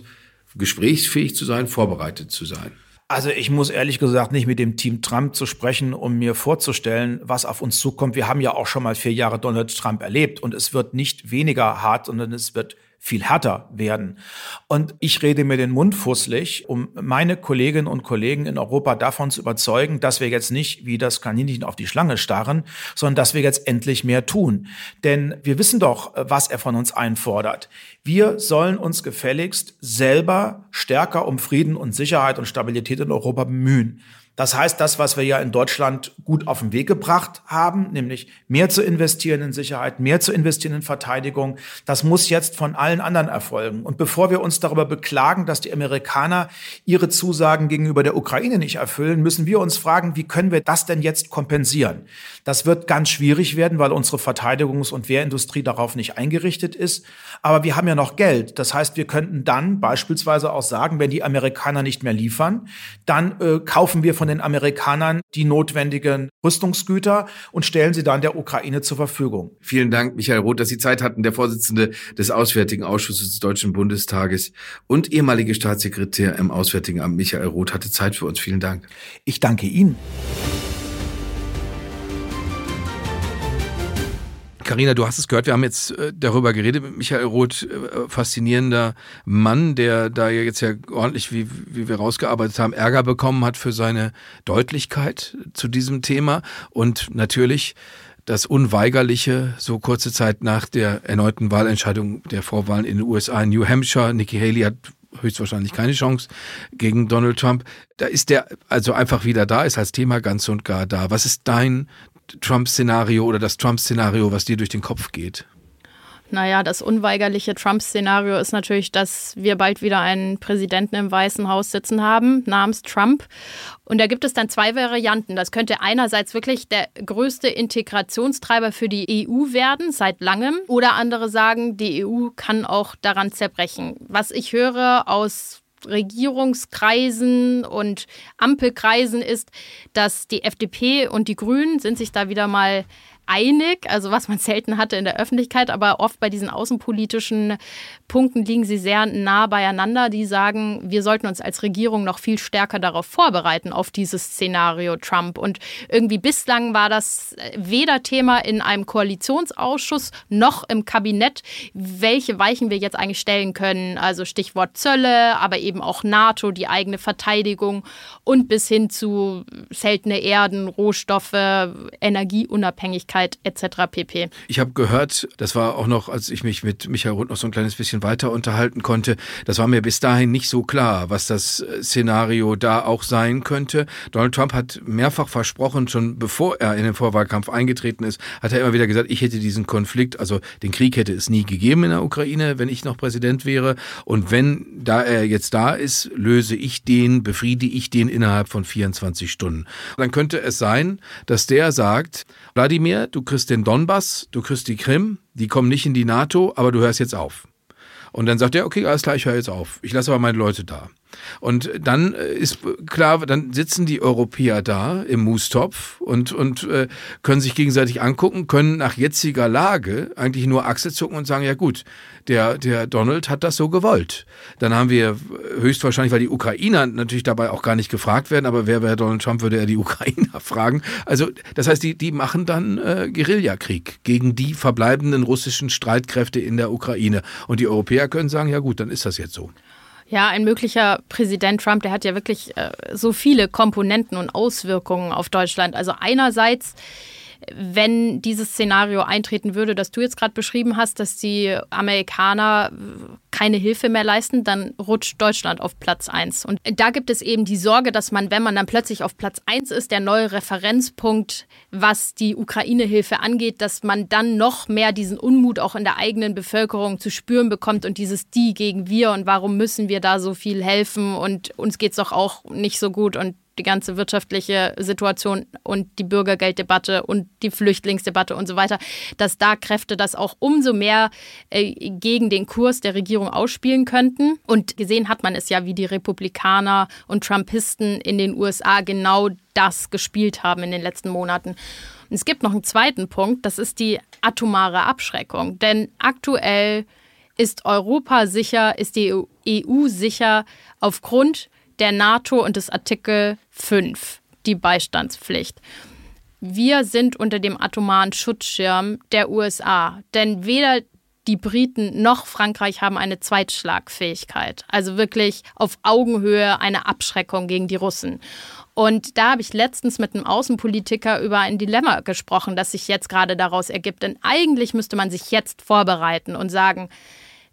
gesprächsfähig zu sein, vorbereitet zu sein? Also ich muss ehrlich gesagt nicht mit dem Team Trump zu sprechen, um mir vorzustellen, was auf uns zukommt. Wir haben ja auch schon mal vier Jahre Donald Trump erlebt und es wird nicht weniger hart, sondern es wird viel härter werden. Und ich rede mir den Mund fusselig, um meine Kolleginnen und Kollegen in Europa davon zu überzeugen, dass wir jetzt nicht wie das Kaninchen auf die Schlange starren, sondern dass wir jetzt endlich mehr tun. Denn wir wissen doch, was er von uns einfordert. Wir sollen uns gefälligst selber stärker um Frieden und Sicherheit und Stabilität in Europa bemühen. Das heißt, das, was wir ja in Deutschland gut auf den Weg gebracht haben, nämlich mehr zu investieren in Sicherheit, mehr zu investieren in Verteidigung, das muss jetzt von allen anderen erfolgen. Und bevor wir uns darüber beklagen, dass die Amerikaner ihre Zusagen gegenüber der Ukraine nicht erfüllen, müssen wir uns fragen, wie können wir das denn jetzt kompensieren? Das wird ganz schwierig werden, weil unsere Verteidigungs- und Wehrindustrie darauf nicht eingerichtet ist. Aber wir haben ja noch Geld. Das heißt, wir könnten dann beispielsweise auch sagen, wenn die Amerikaner nicht mehr liefern, dann äh, kaufen wir von von den Amerikanern die notwendigen Rüstungsgüter und stellen sie dann der Ukraine zur Verfügung. Vielen Dank, Michael Roth, dass Sie Zeit hatten, der Vorsitzende des Auswärtigen Ausschusses des Deutschen Bundestages und ehemalige Staatssekretär im Auswärtigen Amt Michael Roth hatte Zeit für uns. Vielen Dank. Ich danke Ihnen. Carina, du hast es gehört, wir haben jetzt äh, darüber geredet mit Michael Roth, äh, faszinierender Mann, der da jetzt ja ordentlich, wie, wie wir rausgearbeitet haben, Ärger bekommen hat für seine Deutlichkeit zu diesem Thema und natürlich das Unweigerliche, so kurze Zeit nach der erneuten Wahlentscheidung der Vorwahlen in den USA in New Hampshire. Nikki Haley hat höchstwahrscheinlich keine Chance gegen Donald Trump. Da ist der also einfach wieder da, ist als Thema ganz und gar da. Was ist dein Trump-Szenario oder das Trump-Szenario, was dir durch den Kopf geht? Naja, das unweigerliche Trump-Szenario ist natürlich, dass wir bald wieder einen Präsidenten im Weißen Haus sitzen haben, namens Trump. Und da gibt es dann zwei Varianten. Das könnte einerseits wirklich der größte Integrationstreiber für die EU werden, seit langem. Oder andere sagen, die EU kann auch daran zerbrechen. Was ich höre aus Regierungskreisen und Ampelkreisen ist, dass die FDP und die Grünen sind sich da wieder mal einig, also was man selten hatte in der Öffentlichkeit, aber oft bei diesen außenpolitischen Punkten liegen sie sehr nah beieinander. Die sagen, wir sollten uns als Regierung noch viel stärker darauf vorbereiten, auf dieses Szenario Trump. Und irgendwie bislang war das weder Thema in einem Koalitionsausschuss noch im Kabinett, welche Weichen wir jetzt eigentlich stellen können. Also Stichwort Zölle, aber eben auch NATO, die eigene Verteidigung und bis hin zu seltene Erden, Rohstoffe, Energieunabhängigkeit Öffentlichkeit etc. pp. Ich habe gehört, das war auch noch, als ich mich mit Michael Roth noch so ein kleines bisschen weiter unterhalten konnte, das war mir bis dahin nicht so klar, was das Szenario da auch sein könnte. Donald Trump hat mehrfach versprochen, schon bevor er in den Vorwahlkampf eingetreten ist, hat er immer wieder gesagt, ich hätte diesen Konflikt, also den Krieg hätte es nie gegeben in der Ukraine, wenn ich noch Präsident wäre. Und wenn, da er jetzt da ist, löse ich den, befriede ich den innerhalb von 24 Stunden. Dann könnte es sein, dass der sagt, Wladimir, du kriegst den Donbass, du kriegst die Krim, die kommen nicht in die NATO, aber du hörst jetzt auf. Und dann sagt er, okay, alles klar, ich höre jetzt auf. Ich lasse aber meine Leute da. Und dann äh, ist klar, dann sitzen die Europäer da im Moostopf und, und äh, können sich gegenseitig angucken, können nach jetziger Lage eigentlich nur Achse zucken und sagen, ja gut, der, der Donald hat das so gewollt. Dann haben wir höchstwahrscheinlich, weil die Ukrainer natürlich dabei auch gar nicht gefragt werden, aber wer wäre Donald Trump, würde er die [laughs] Ukrainer fragen. Also das heißt, die, die machen dann äh, Guerillakrieg gegen die verbleibenden russischen Streitkräfte in der Ukraine. Und die Europäer können sagen, ja gut, dann ist das jetzt so. Ja, ein möglicher Präsident Trump, der hat ja wirklich äh, so viele Komponenten und Auswirkungen auf Deutschland. Also einerseits wenn dieses Szenario eintreten würde, das du jetzt gerade beschrieben hast, dass die Amerikaner keine Hilfe mehr leisten, dann rutscht Deutschland auf Platz 1. Und da gibt es eben die Sorge, dass man, wenn man dann plötzlich auf Platz 1 ist, der neue Referenzpunkt, was die Ukraine-Hilfe angeht, dass man dann noch mehr diesen Unmut auch in der eigenen Bevölkerung zu spüren bekommt und dieses Die gegen Wir und warum müssen wir da so viel helfen und uns geht es doch auch nicht so gut und die ganze wirtschaftliche Situation und die Bürgergelddebatte und die Flüchtlingsdebatte und so weiter, dass da Kräfte das auch umso mehr äh, gegen den Kurs der Regierung ausspielen könnten. Und gesehen hat man es ja, wie die Republikaner und Trumpisten in den USA genau das gespielt haben in den letzten Monaten. Und es gibt noch einen zweiten Punkt, das ist die atomare Abschreckung. Denn aktuell ist Europa sicher, ist die EU sicher aufgrund der NATO und des Artikel 5, die Beistandspflicht. Wir sind unter dem atomaren Schutzschirm der USA, denn weder die Briten noch Frankreich haben eine Zweitschlagfähigkeit, also wirklich auf Augenhöhe eine Abschreckung gegen die Russen. Und da habe ich letztens mit einem Außenpolitiker über ein Dilemma gesprochen, das sich jetzt gerade daraus ergibt. Denn eigentlich müsste man sich jetzt vorbereiten und sagen,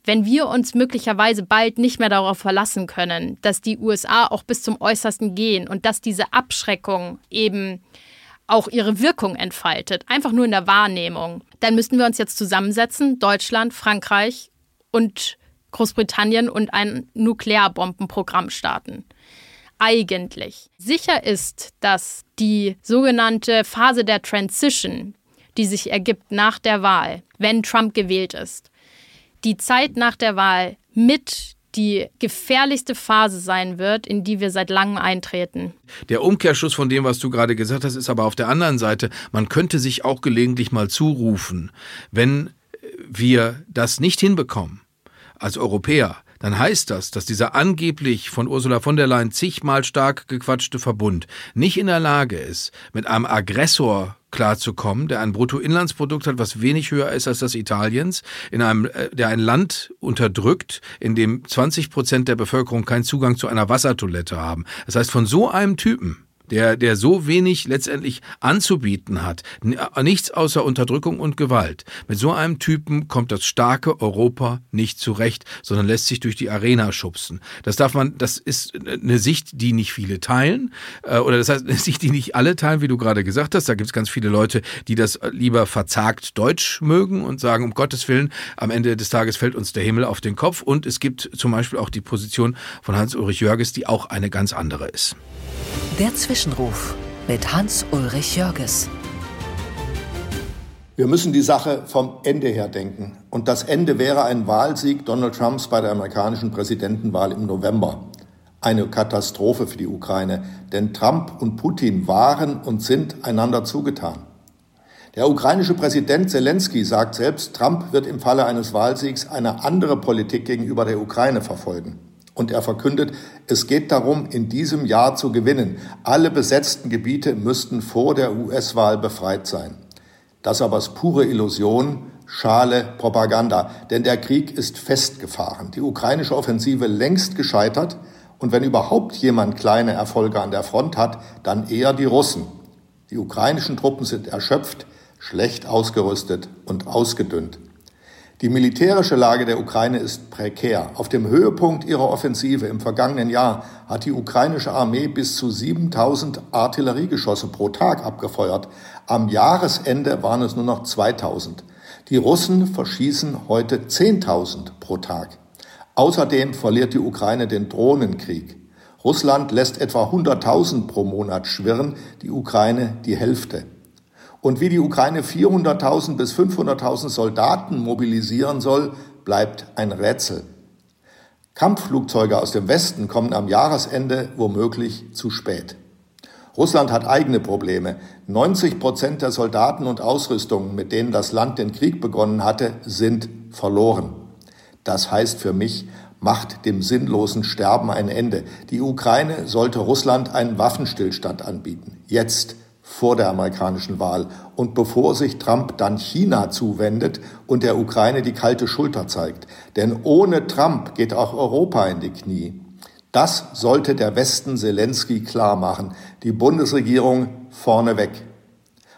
wenn wir uns möglicherweise bald nicht mehr darauf verlassen können, dass die USA auch bis zum Äußersten gehen und dass diese Abschreckung eben auch ihre Wirkung entfaltet, einfach nur in der Wahrnehmung, dann müssten wir uns jetzt zusammensetzen, Deutschland, Frankreich und Großbritannien und ein Nuklearbombenprogramm starten. Eigentlich. Sicher ist, dass die sogenannte Phase der Transition, die sich ergibt nach der Wahl, wenn Trump gewählt ist, die Zeit nach der Wahl mit die gefährlichste Phase sein wird, in die wir seit langem eintreten. Der Umkehrschluss von dem, was du gerade gesagt hast, ist aber auf der anderen Seite, man könnte sich auch gelegentlich mal zurufen, wenn wir das nicht hinbekommen, als Europäer, dann heißt das, dass dieser angeblich von Ursula von der Leyen zigmal stark gequatschte Verbund nicht in der Lage ist, mit einem Aggressor klarzukommen, der ein Bruttoinlandsprodukt hat, was wenig höher ist als das Italiens, in einem, äh, der ein Land unterdrückt, in dem 20 Prozent der Bevölkerung keinen Zugang zu einer Wassertoilette haben. Das heißt, von so einem Typen der, der so wenig letztendlich anzubieten hat, nichts außer Unterdrückung und Gewalt. Mit so einem Typen kommt das starke Europa nicht zurecht, sondern lässt sich durch die Arena schubsen. Das darf man, das ist eine Sicht, die nicht viele teilen, äh, oder das heißt [laughs] eine Sicht, die nicht alle teilen, wie du gerade gesagt hast. Da gibt es ganz viele Leute, die das lieber verzagt Deutsch mögen und sagen, um Gottes Willen, am Ende des Tages fällt uns der Himmel auf den Kopf. Und es gibt zum Beispiel auch die Position von Hans-Ulrich Jörges, die auch eine ganz andere ist. Der Zwischenruf mit Hans-Ulrich Jörges. Wir müssen die Sache vom Ende her denken. Und das Ende wäre ein Wahlsieg Donald Trumps bei der amerikanischen Präsidentenwahl im November. Eine Katastrophe für die Ukraine, denn Trump und Putin waren und sind einander zugetan. Der ukrainische Präsident Zelensky sagt selbst, Trump wird im Falle eines Wahlsiegs eine andere Politik gegenüber der Ukraine verfolgen. Und er verkündet, es geht darum, in diesem Jahr zu gewinnen. Alle besetzten Gebiete müssten vor der US-Wahl befreit sein. Das aber ist pure Illusion, schale Propaganda, denn der Krieg ist festgefahren. Die ukrainische Offensive längst gescheitert und wenn überhaupt jemand kleine Erfolge an der Front hat, dann eher die Russen. Die ukrainischen Truppen sind erschöpft, schlecht ausgerüstet und ausgedünnt. Die militärische Lage der Ukraine ist prekär. Auf dem Höhepunkt ihrer Offensive im vergangenen Jahr hat die ukrainische Armee bis zu 7000 Artilleriegeschosse pro Tag abgefeuert. Am Jahresende waren es nur noch 2000. Die Russen verschießen heute 10.000 pro Tag. Außerdem verliert die Ukraine den Drohnenkrieg. Russland lässt etwa 100.000 pro Monat schwirren, die Ukraine die Hälfte. Und wie die Ukraine 400.000 bis 500.000 Soldaten mobilisieren soll, bleibt ein Rätsel. Kampfflugzeuge aus dem Westen kommen am Jahresende womöglich zu spät. Russland hat eigene Probleme. 90 Prozent der Soldaten und Ausrüstungen, mit denen das Land den Krieg begonnen hatte, sind verloren. Das heißt für mich, macht dem sinnlosen Sterben ein Ende. Die Ukraine sollte Russland einen Waffenstillstand anbieten. Jetzt vor der amerikanischen Wahl und bevor sich Trump dann China zuwendet und der Ukraine die kalte Schulter zeigt. Denn ohne Trump geht auch Europa in die Knie. Das sollte der Westen Zelensky klar machen, die Bundesregierung vorneweg.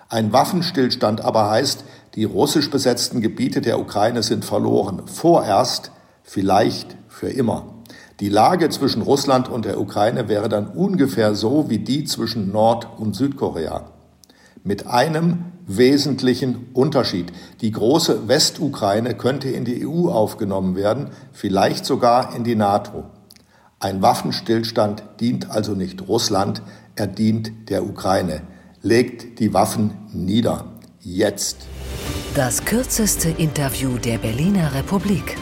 Ein Waffenstillstand aber heißt, die russisch besetzten Gebiete der Ukraine sind verloren, vorerst, vielleicht für immer. Die Lage zwischen Russland und der Ukraine wäre dann ungefähr so wie die zwischen Nord- und Südkorea. Mit einem wesentlichen Unterschied. Die große Westukraine könnte in die EU aufgenommen werden, vielleicht sogar in die NATO. Ein Waffenstillstand dient also nicht Russland, er dient der Ukraine. Legt die Waffen nieder. Jetzt. Das kürzeste Interview der Berliner Republik.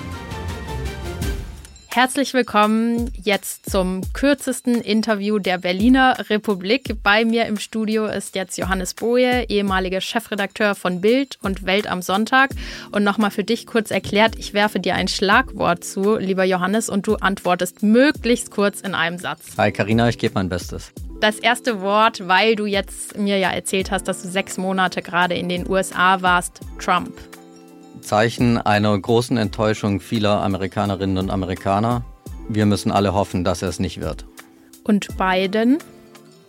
Herzlich willkommen jetzt zum kürzesten Interview der Berliner Republik. Bei mir im Studio ist jetzt Johannes Boje, ehemaliger Chefredakteur von Bild und Welt am Sonntag. Und nochmal für dich kurz erklärt, ich werfe dir ein Schlagwort zu, lieber Johannes, und du antwortest möglichst kurz in einem Satz. Hi Karina, ich gebe mein Bestes. Das erste Wort, weil du jetzt mir ja erzählt hast, dass du sechs Monate gerade in den USA warst, Trump. Zeichen einer großen Enttäuschung vieler Amerikanerinnen und Amerikaner. Wir müssen alle hoffen, dass er es nicht wird. Und Biden?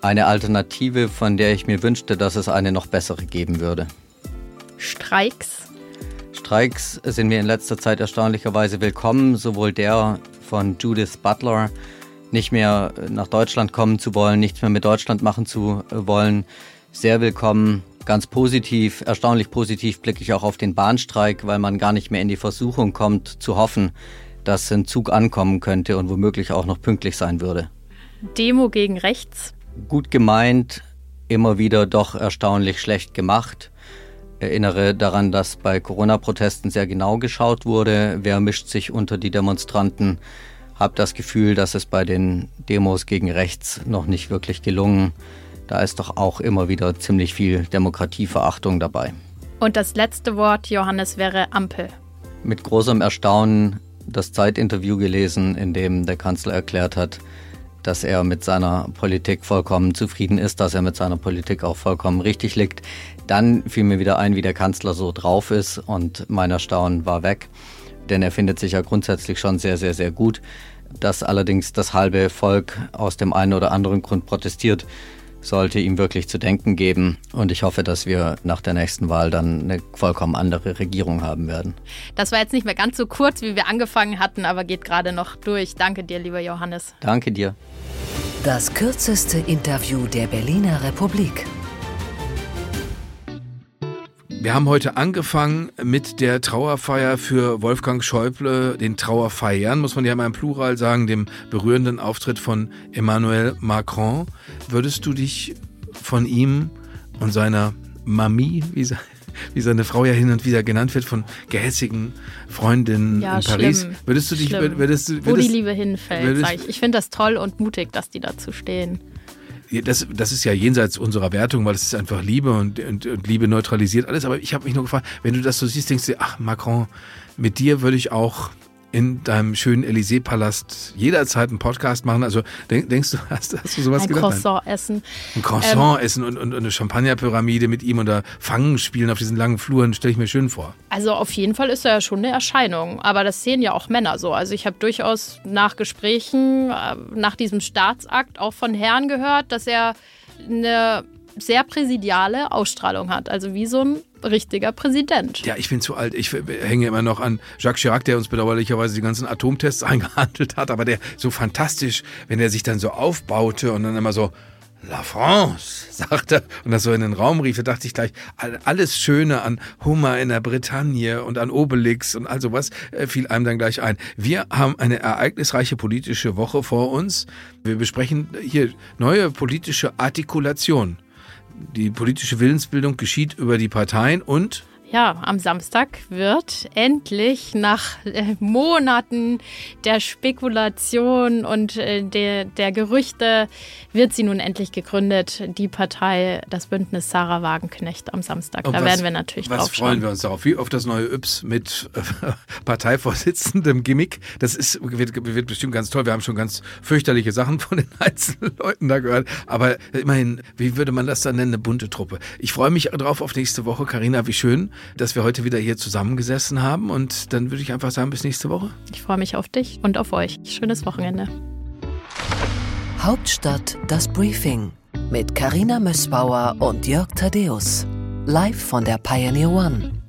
Eine Alternative, von der ich mir wünschte, dass es eine noch bessere geben würde. Streiks? Streiks sind mir in letzter Zeit erstaunlicherweise willkommen. Sowohl der von Judith Butler, nicht mehr nach Deutschland kommen zu wollen, nichts mehr mit Deutschland machen zu wollen, sehr willkommen. Ganz positiv, erstaunlich positiv blicke ich auch auf den Bahnstreik, weil man gar nicht mehr in die Versuchung kommt, zu hoffen, dass ein Zug ankommen könnte und womöglich auch noch pünktlich sein würde. Demo gegen rechts. Gut gemeint, immer wieder doch erstaunlich schlecht gemacht. Erinnere daran, dass bei Corona-Protesten sehr genau geschaut wurde, wer mischt sich unter die Demonstranten. Hab das Gefühl, dass es bei den Demos gegen rechts noch nicht wirklich gelungen. Da ist doch auch immer wieder ziemlich viel Demokratieverachtung dabei. Und das letzte Wort, Johannes, wäre Ampel. Mit großem Erstaunen das Zeitinterview gelesen, in dem der Kanzler erklärt hat, dass er mit seiner Politik vollkommen zufrieden ist, dass er mit seiner Politik auch vollkommen richtig liegt. Dann fiel mir wieder ein, wie der Kanzler so drauf ist und mein Erstaunen war weg, denn er findet sich ja grundsätzlich schon sehr, sehr, sehr gut. Dass allerdings das halbe Volk aus dem einen oder anderen Grund protestiert, sollte ihm wirklich zu denken geben. Und ich hoffe, dass wir nach der nächsten Wahl dann eine vollkommen andere Regierung haben werden. Das war jetzt nicht mehr ganz so kurz, wie wir angefangen hatten, aber geht gerade noch durch. Danke dir, lieber Johannes. Danke dir. Das kürzeste Interview der Berliner Republik. Wir haben heute angefangen mit der Trauerfeier für Wolfgang Schäuble, den Trauerfeiern, muss man ja mal im Plural sagen, dem berührenden Auftritt von Emmanuel Macron. Würdest du dich von ihm und seiner Mami, wie, wie seine Frau ja hin und wieder genannt wird, von gehässigen Freundinnen ja, in Paris, schlimm, würdest du dich, schlimm. würdest, würdest, Wo die Liebe hinfällt, würdest- ich. Ich finde das toll und mutig, dass die dazu stehen. Das, das ist ja jenseits unserer Wertung, weil es ist einfach Liebe und, und, und Liebe neutralisiert alles. Aber ich habe mich nur gefragt, wenn du das so siehst, denkst du, ach Macron, mit dir würde ich auch in deinem schönen Élysée-Palast jederzeit einen Podcast machen. Also denk, denkst du, hast, hast du sowas Ein gedacht? Nein. Croissant essen. Ein Croissant Ähm, essen und, und, und eine Champagnerpyramide mit ihm oder Fangen spielen auf diesen langen Fluren, stelle ich mir schön vor. Also auf jeden Fall ist er ja schon eine Erscheinung. Aber das sehen ja auch Männer so. Also ich habe durchaus nach Gesprächen, äh, nach diesem Staatsakt auch von Herren gehört, dass er eine sehr präsidiale Ausstrahlung hat. Also wie so ein richtiger Präsident. Ja, ich bin zu alt. Ich hänge immer noch an Jacques Chirac, der uns bedauerlicherweise die ganzen Atomtests [laughs] eingehandelt hat, aber der so fantastisch, wenn er sich dann so aufbaute und dann immer so La France, [laughs] sagte und das so in den Raum rief, da dachte ich gleich, all- alles Schöne an Hummer in der Bretagne und an Obelix und all sowas äh, fiel einem dann gleich ein. Wir haben eine ereignisreiche politische Woche vor uns. Wir besprechen hier neue politische Artikulation. Die politische Willensbildung geschieht über die Parteien und Ja, am Samstag wird endlich nach äh, Monaten der Spekulation und äh, der, der Gerüchte wird sie nun endlich gegründet, die Partei, das Bündnis Sarah Wagenknecht am Samstag. Und da was- werden wir natürlich Was drauf schauen. freuen wir uns darauf? Wie auf das neue Yps mit äh, [laughs] Parteivorsitzendem Gimmick. Das ist, wird, wird bestimmt ganz toll. Wir haben schon ganz fürchterliche Sachen von den [laughs] einzelnen Leuten da gehört. Aber immerhin, wie würde man das dann nennen? Eine bunte Truppe. Ich freue mich drauf auf nächste Woche. Karina, wie schön, dass wir heute wieder hier zusammengesessen haben. Und dann würde ich einfach sagen, bis nächste Woche. Ich freue mich auf dich und auf euch. Schönes Wochenende. Hauptstadt das Briefing mit Karina Mössbauer und Jörg Thaddeus. Live von der Pioneer One.